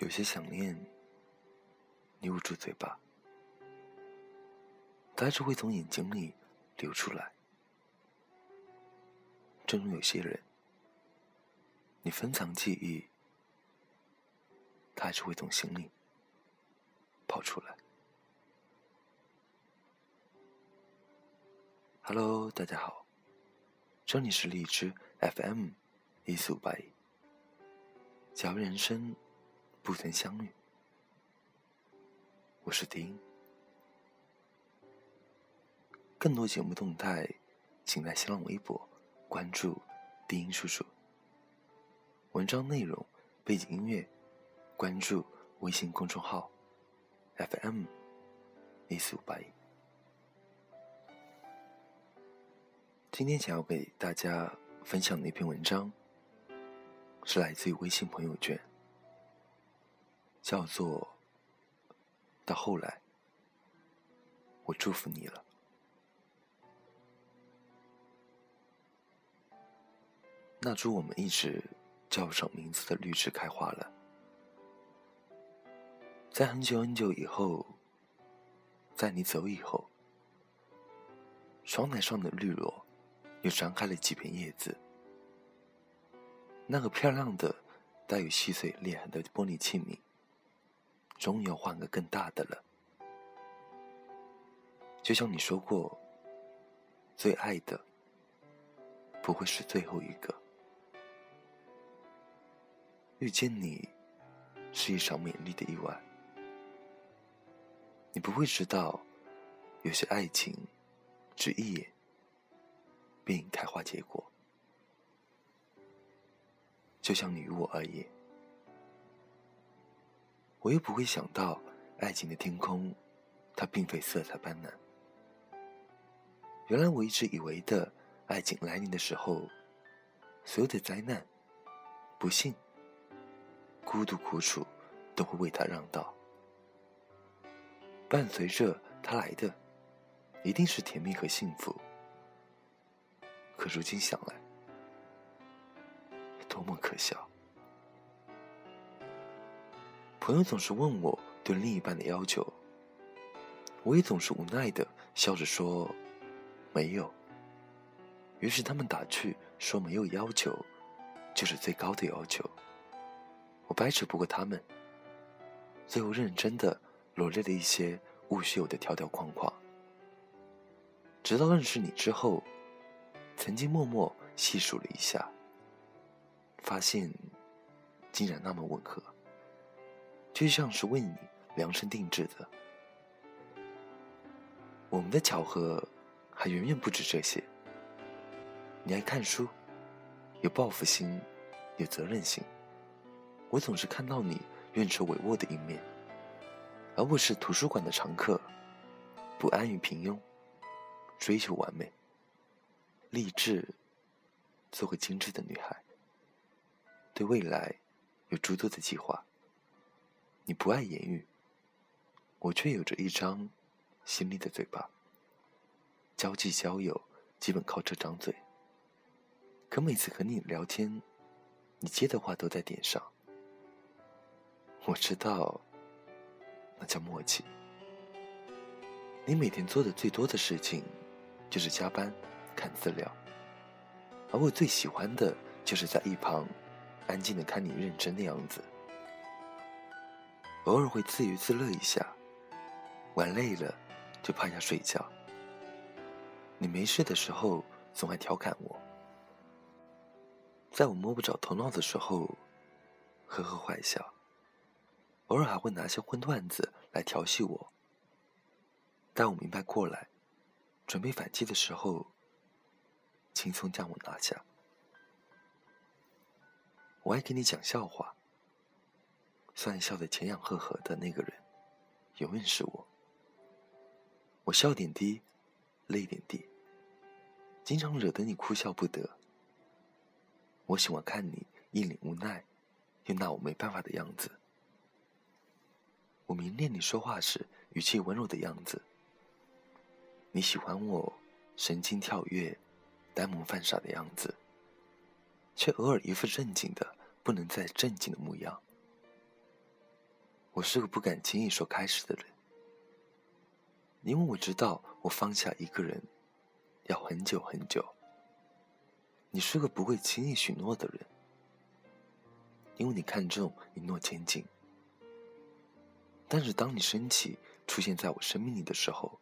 有些想念，你捂住嘴巴，它还是会从眼睛里流出来。正如有些人，你分藏记忆，它还是会从心里跑出来。Hello，大家好，这里是荔枝 FM 一四五八一，假如人生。不曾相遇，我是丁。更多节目动态，请在新浪微博关注丁叔叔。文章内容、背景音乐，关注微信公众号 FM 一四五八一。今天想要给大家分享的一篇文章，是来自于微信朋友圈。叫做，到后来，我祝福你了。那株我们一直叫不上名字的绿植开花了，在很久很久以后，在你走以后，窗台上的绿萝又张开了几片叶子。那个漂亮的、带有细碎裂痕的玻璃器皿。终于要换个更大的了。就像你说过，最爱的不会是最后一个。遇见你是一场美丽的意外。你不会知道，有些爱情只一眼便已开花结果。就像你与我而言。我又不会想到，爱情的天空，它并非色彩斑斓。原来我一直以为的，爱情来临的时候，所有的灾难、不幸、孤独、苦楚，都会为他让道。伴随着他来的，一定是甜蜜和幸福。可如今想来，多么可笑！朋友总是问我对另一半的要求，我也总是无奈的笑着说：“没有。”于是他们打趣说：“没有要求，就是最高的要求。”我掰扯不过他们，最后认真的罗列了一些务须有的条条框框。直到认识你之后，曾经默默细数了一下，发现竟然那么吻合。就像是为你量身定制的，我们的巧合还远远不止这些。你爱看书，有报复心，有责任心。我总是看到你运筹帷幄的一面，而我是图书馆的常客，不安于平庸，追求完美，励志做个精致的女孩，对未来有诸多的计划。你不爱言语，我却有着一张心利的嘴巴。交际交友基本靠这张嘴，可每次和你聊天，你接的话都在点上。我知道，那叫默契。你每天做的最多的事情，就是加班看资料，而我最喜欢的就是在一旁安静的看你认真的样子。偶尔会自娱自乐一下，玩累了就趴下睡觉。你没事的时候总爱调侃我，在我摸不着头脑的时候，呵呵坏笑。偶尔还会拿些荤段子来调戏我。待我明白过来，准备反击的时候，轻松将我拿下。我爱给你讲笑话。虽然笑得前仰后合的那个人，永远是我。我笑点低，泪点低，经常惹得你哭笑不得。我喜欢看你一脸无奈，又拿我没办法的样子。我迷恋你说话时语气温柔的样子。你喜欢我神经跳跃、呆萌犯傻的样子，却偶尔一副正经的不能再正经的模样。我是个不敢轻易说开始的人，因为我知道我放下一个人要很久很久。你是个不会轻易许诺的人，因为你看重一诺千金。但是当你升起出现在我生命里的时候，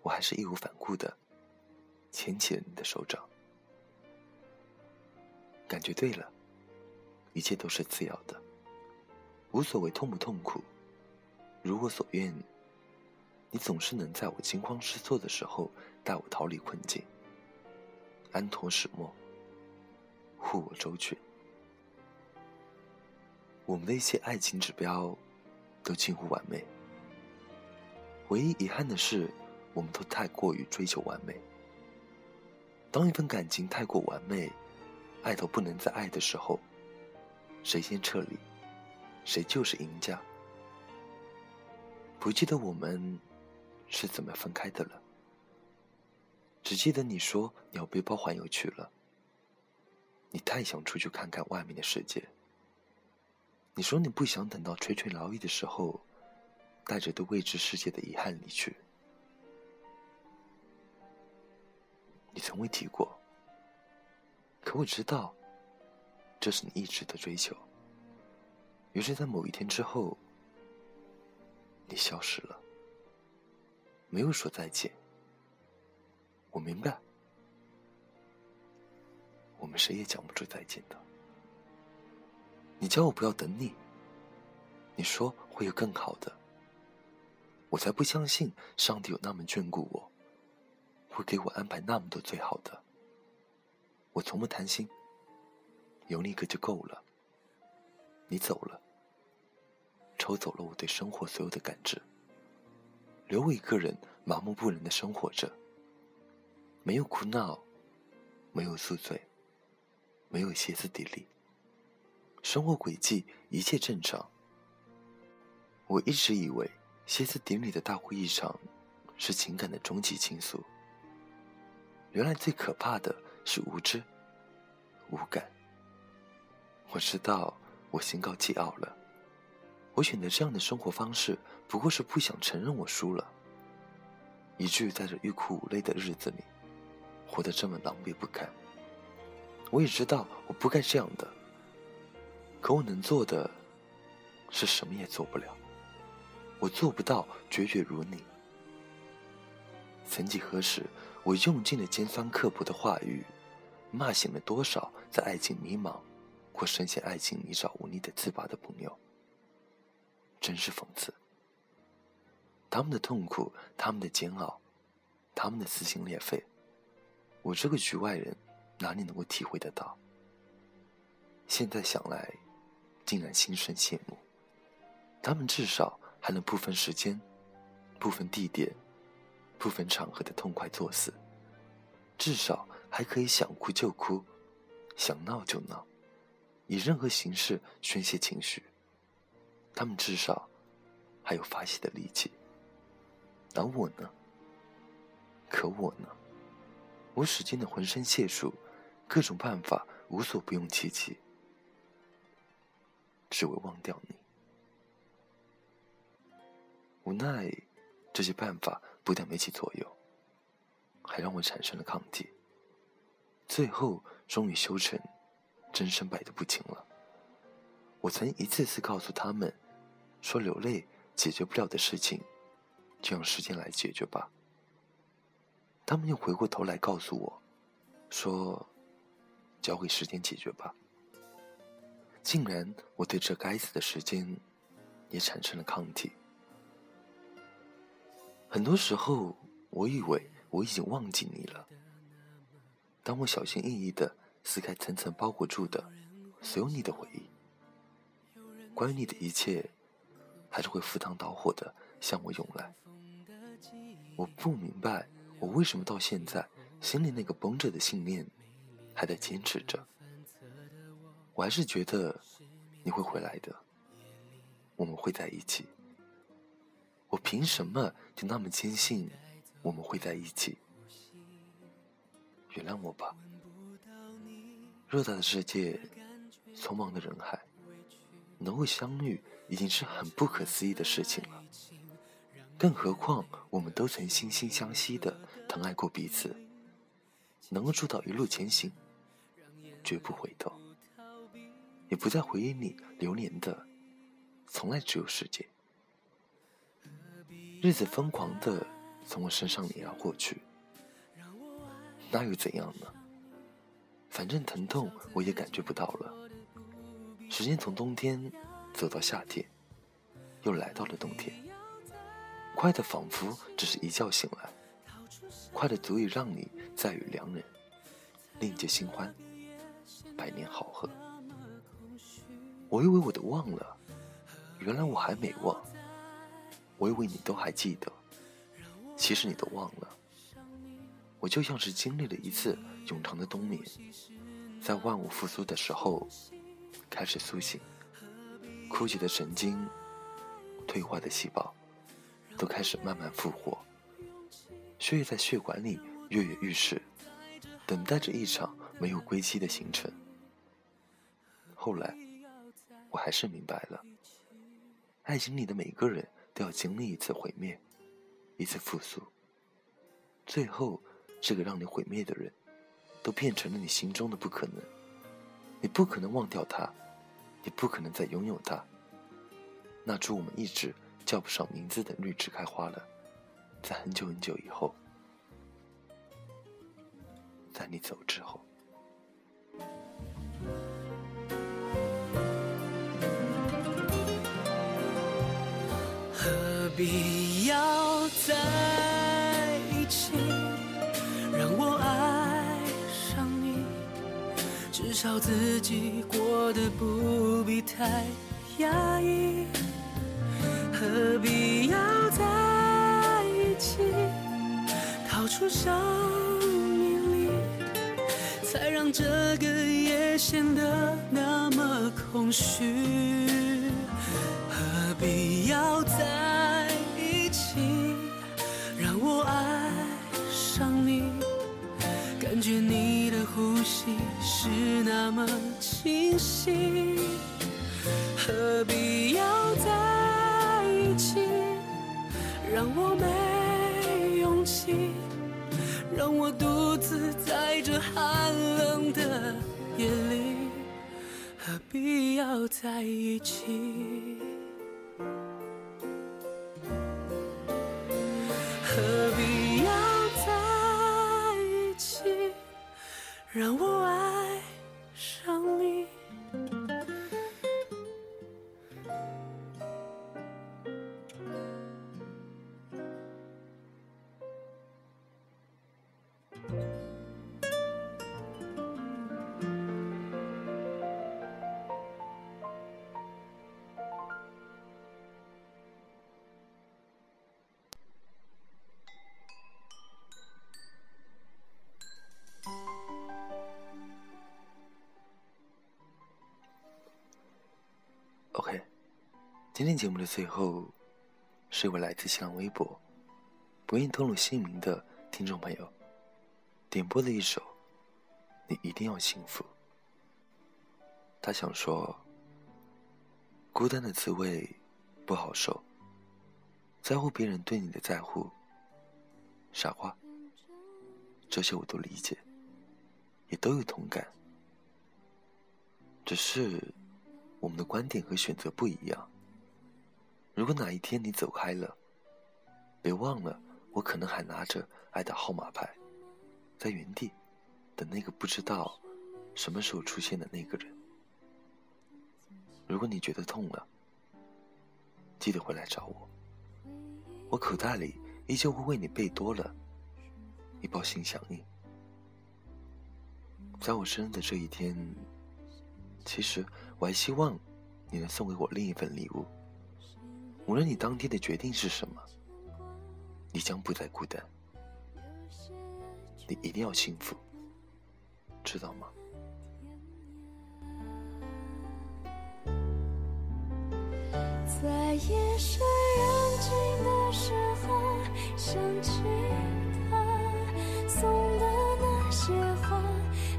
我还是义无反顾的牵起了你的手掌。感觉对了，一切都是次要的，无所谓痛不痛苦。如我所愿，你总是能在我惊慌失措的时候带我逃离困境。安妥始末，护我周全。我们的一些爱情指标都近乎完美，唯一遗憾的是，我们都太过于追求完美。当一份感情太过完美，爱到不能再爱的时候，谁先撤离，谁就是赢家。不记得我们是怎么分开的了。只记得你说你要背包环游去了，你太想出去看看外面的世界。你说你不想等到垂垂老矣的时候，带着对未知世界的遗憾离去。你从未提过，可我知道，这是你一直的追求。于是，在某一天之后，你消失了，没有说再见。我明白，我们谁也讲不出再见的。你叫我不要等你，你说会有更好的，我才不相信上帝有那么眷顾我，会给我安排那么多最好的。我从不贪心，有你一个就够了。你走了，抽走了我对生活所有的感知，留我一个人麻木不仁的生活着。没有哭闹，没有宿醉，没有歇斯底里，生活轨迹一切正常。我一直以为歇斯底里的大哭一场是情感的终极倾诉，原来最可怕的是无知、无感。我知道我心高气傲了，我选择这样的生活方式，不过是不想承认我输了，以至于在这欲哭无泪的日子里。活得这么狼狈不堪，我也知道我不该这样的。可我能做的，是什么也做不了。我做不到决绝如你。曾几何时，我用尽了尖酸刻薄的话语，骂醒了多少在爱情迷茫或深陷爱情泥沼无力的自拔的朋友。真是讽刺。他们的痛苦，他们的煎熬，他们的撕心裂肺。我这个局外人，哪里能够体会得到？现在想来，竟然心生羡慕。他们至少还能不分时间、不分地点、不分场合的痛快作死，至少还可以想哭就哭，想闹就闹，以任何形式宣泄情绪。他们至少还有发泄的力气。而我呢？可我呢？我使尽了浑身解数，各种办法无所不用其极，只为忘掉你。无奈，这些办法不但没起作用，还让我产生了抗体。最后，终于修成真身百毒不侵了。我曾一次次告诉他们，说流泪解决不了的事情，就让时间来解决吧。他们又回过头来告诉我，说：“交给时间解决吧。”竟然，我对这该死的时间也产生了抗体。很多时候，我以为我已经忘记你了。当我小心翼翼的撕开层层包裹住的所有你的回忆，关于你的一切，还是会赴汤蹈火的向我涌来。我不明白。我为什么到现在心里那个绷着的信念还在坚持着？我还是觉得你会回来的，我们会在一起。我凭什么就那么坚信我们会在一起？原谅我吧。偌大的世界，匆忙的人海，能够相遇已经是很不可思议的事情了。更何况，我们都曾惺惺相惜的疼爱过彼此，能够做到一路前行，绝不回头，也不在回忆里流连的，从来只有世界。日子疯狂的从我身上碾压过去，那又怎样呢？反正疼痛我也感觉不到了。时间从冬天走到夏天，又来到了冬天。快的仿佛只是一觉醒来，快的足以让你再遇良人，另结新欢，百年好合。我以为我都忘了，原来我还没忘。我以为你都还记得，其实你都忘了。我就像是经历了一次永长的冬眠，在万物复苏的时候开始苏醒，枯竭的神经，退化的细胞。都开始慢慢复活，血液在血管里跃跃欲试，等待着一场没有归期的行程。后来，我还是明白了，爱情里的每个人都要经历一次毁灭，一次复苏。最后，这个让你毁灭的人，都变成了你心中的不可能。你不可能忘掉他，也不可能再拥有它。那株我们一直。叫不上名字的绿植开花了，在很久很久以后，在你走之后，何必要在少自己过得不必太压抑。何必要在一起？逃出生命里，才让这个夜显得那么空虚。何必要在一起？让我爱上你，感觉你的呼吸是那么清晰。何必要在一起？让我没勇气，让我独自在这寒冷的夜里，何必要在一起？何必要在一起？让我爱今天节目的最后，是一位来自新浪微博不愿透露姓名的听众朋友点播的一首《你一定要幸福》。他想说，孤单的滋味不好受，在乎别人对你的在乎，傻瓜，这些我都理解，也都有同感，只是。我们的观点和选择不一样。如果哪一天你走开了，别忘了，我可能还拿着爱的号码牌，在原地等那个不知道什么时候出现的那个人。如果你觉得痛了，记得回来找我，我口袋里依旧会为你备多了一包心响应。在我生日的这一天。其实，我还希望你能送给我另一份礼物。无论你当天的决定是什么，你将不再孤单。你一定要幸福，知道吗？在夜深人静的时候，想起他送的那些花，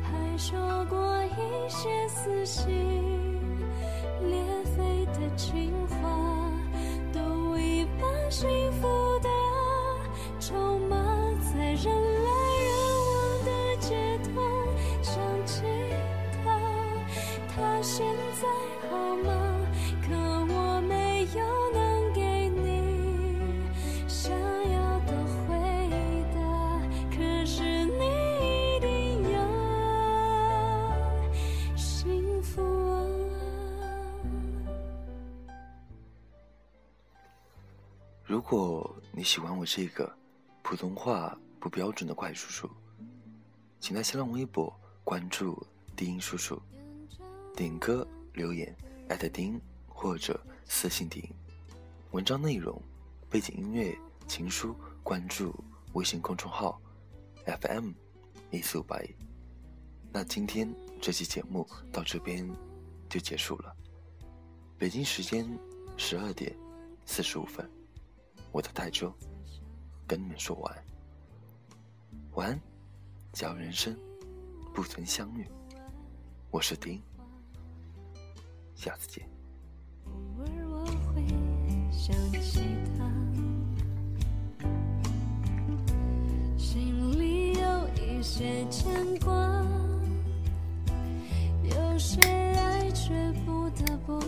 还说过。一些撕心裂现在好吗？可我没有能给你想要的回答，可是你一定要幸福啊！如果你喜欢我这个普通话不标准的怪叔叔，请在新浪微博关注低音叔叔，点歌留言艾特丁或者私信丁。文章内容、背景音乐、情书，关注微信公众号 FM 一四五八一。那今天这期节目到这边就结束了，北京时间十二点四十五分。我在泰州，跟你们说晚安。晚安，假如人生不曾相遇，我是丁，下次见。偶尔我会想起他。心里有一些牵挂有些爱却不得不